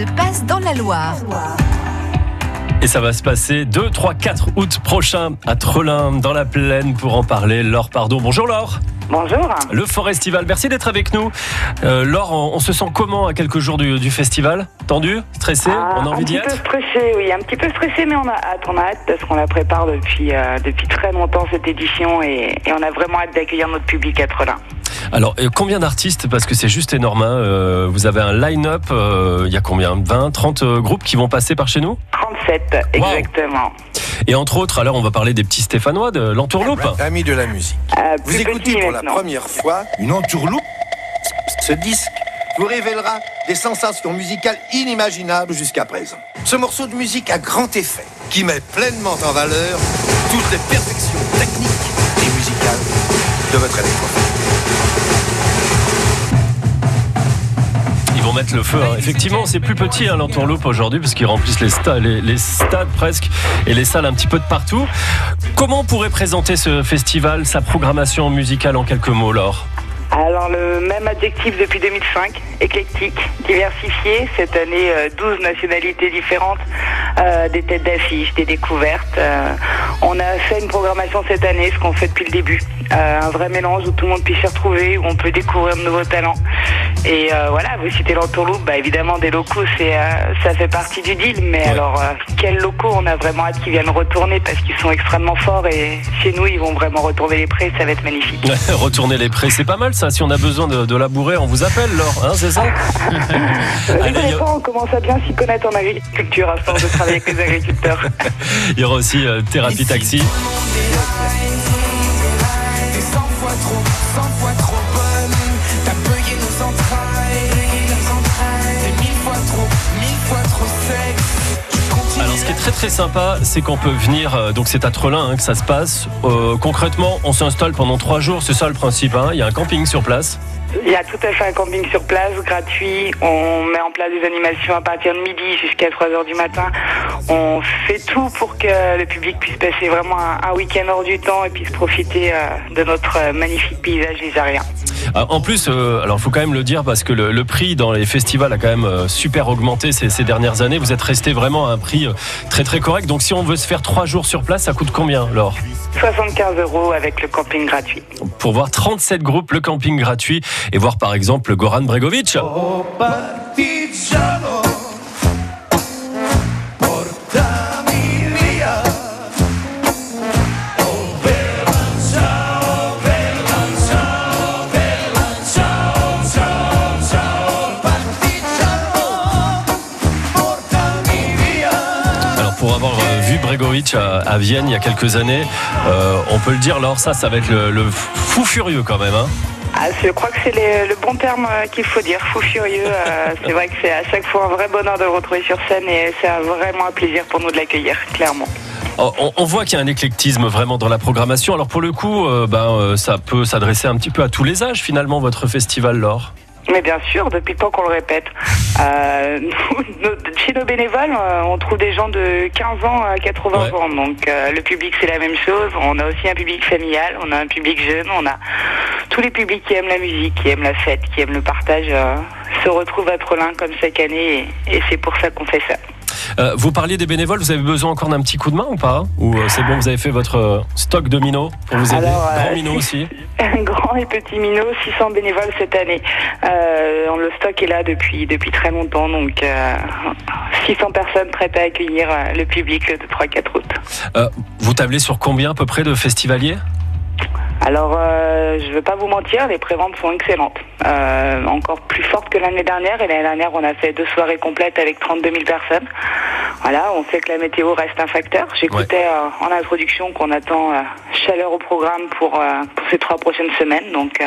se passe dans la Loire. Et ça va se passer 2, 3, 4 août prochain à Trelin, dans la plaine, pour en parler. Laure Pardon. Bonjour Laure. Bonjour. Le Forestival, merci d'être avec nous. Euh, Laure, on, on se sent comment à quelques jours du, du festival? Tendu? Stressé? Ah, On a envie un d'y petit peu être? stressé, oui, un petit peu stressé, mais on a hâte, on a hâte parce qu'on la prépare depuis euh, depuis très longtemps cette édition et, et on a vraiment hâte d'accueillir notre public à Trelin. Alors, euh, combien d'artistes Parce que c'est juste énorme. hein. Euh, vous avez un line-up, euh, il y a combien 20, 30 euh, groupes qui vont passer par chez nous? 37, exactement. Et entre autres, alors on va parler des petits Stéphanois de l'entourloupe. Amis de la musique, Euh, vous écoutez pour la première fois une entourloupe? Ce disque vous révélera des sensations musicales inimaginables jusqu'à présent. Ce morceau de musique à grand effet, qui met pleinement en valeur toutes les perfections techniques et musicales de votre électrophone. Le feu. hein. Effectivement, c'est plus petit hein, l'entourloupe aujourd'hui parce qu'ils remplissent les, sta- les- les stades presque et les salles un petit peu de partout. Comment on pourrait présenter ce festival, sa programmation musicale en quelques mots, Laure? Alors le même adjectif depuis 2005, éclectique, diversifié. Cette année, euh, 12 nationalités différentes, euh, des têtes d'affiche, des découvertes. Euh, on a fait une programmation cette année, ce qu'on fait depuis le début. Euh, un vrai mélange où tout le monde puisse s'y retrouver, où on peut découvrir de nouveaux talents. Et euh, voilà, vous citez l'entourloupe, bah évidemment des locaux, c'est euh, ça fait partie du deal. Mais alors, euh, quels locaux On a vraiment hâte qu'ils viennent retourner parce qu'ils sont extrêmement forts et chez nous, ils vont vraiment retourner les prés. Ça va être magnifique. Retourner les prés, c'est pas mal ça. Si on a besoin de, de labourer, on vous appelle, Laure, hein, c'est ça Allez, a- on commence à bien s'y connaître en agriculture à force de travailler avec les agriculteurs. Il y aura aussi euh, Thérapie Taxi. Très très sympa, c'est qu'on peut venir, euh, donc c'est à Trelin hein, que ça se passe. Euh, concrètement, on s'installe pendant trois jours, c'est ça le principe. hein. Il y a un camping sur place. Il y a tout à fait un camping sur place, gratuit. On met en place des animations à partir de midi jusqu'à 3 heures du matin. On fait tout pour que le public puisse passer vraiment un, week-end hors du temps et puisse profiter euh, de notre magnifique paysage lisarien. Ah, En plus, euh, alors faut quand même le dire parce que le, le prix dans les festivals a quand même euh, super augmenté ces, ces dernières années. Vous êtes resté vraiment à un prix euh, très très correct. Donc si on veut se faire trois jours sur place, ça coûte combien, Laure? 75 euros avec le camping gratuit. Pour voir 37 groupes, le camping gratuit et voir par exemple Goran Bregovic. Partigiano, Bregovic à, à Vienne il y a quelques années, euh, on peut le dire, Laure, ça, ça va être le, le fou furieux quand même. Hein Ah, je crois que c'est le bon terme euh, qu'il faut dire, fou furieux. euh, c'est vrai que c'est à chaque fois un vrai bonheur de le retrouver sur scène et c'est vraiment un plaisir pour nous de l'accueillir, clairement. Oh, On, voit qu'il y a un éclectisme vraiment dans la programmation. Alors pour le coup, euh, ben, ça peut s'adresser un petit peu à tous les âges finalement, votre festival, Laure. Mais bien sûr, depuis le temps qu'on le répète. Euh, nous, nos- chez nos bénévoles, euh, on trouve des gens de 15 ans à 80 Ouais. ans. Donc euh, le public, c'est la même chose. On a aussi un public familial, on a un public jeune, on a tous les publics qui aiment la musique, qui aiment la fête, qui aiment le partage, euh, se retrouvent à Trelin comme chaque année. Et, et c'est pour ça qu'on fait ça. Euh, vous parliez des bénévoles, vous avez besoin encore d'un petit coup de main ou pas Ou euh, c'est bon, vous avez fait votre euh, stock de minots pour vous aider Alors, Grand minot aussi Grand et petit minot, 600 bénévoles cette année. Le stock est là depuis depuis très longtemps, donc euh, 600 personnes prêtes à accueillir le public le 3-4 août. Vous tablez sur combien à peu près de festivaliers Alors, euh, je ne veux pas vous mentir, les préventes sont excellentes. Euh, encore plus fortes que l'année dernière. Et l'année dernière, on a fait deux soirées complètes avec 32 000 personnes. Voilà, on sait que la météo reste un facteur. J'écoutais euh, en introduction qu'on attend euh, chaleur au programme pour, euh, pour ces trois prochaines semaines. Donc,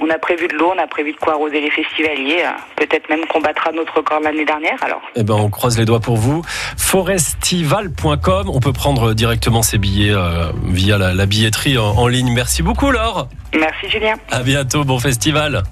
on a prévu de l'eau, on a prévu de quoi arroser les festivaliers. Peut-être même qu'on battra notre record l'année dernière. Alors, Eh ben, on croise les doigts pour vous. Forestival.com, on peut prendre directement ses billets via la, la billetterie en, en ligne. Merci beaucoup, Laure. merci Julien. À bientôt, bon festival.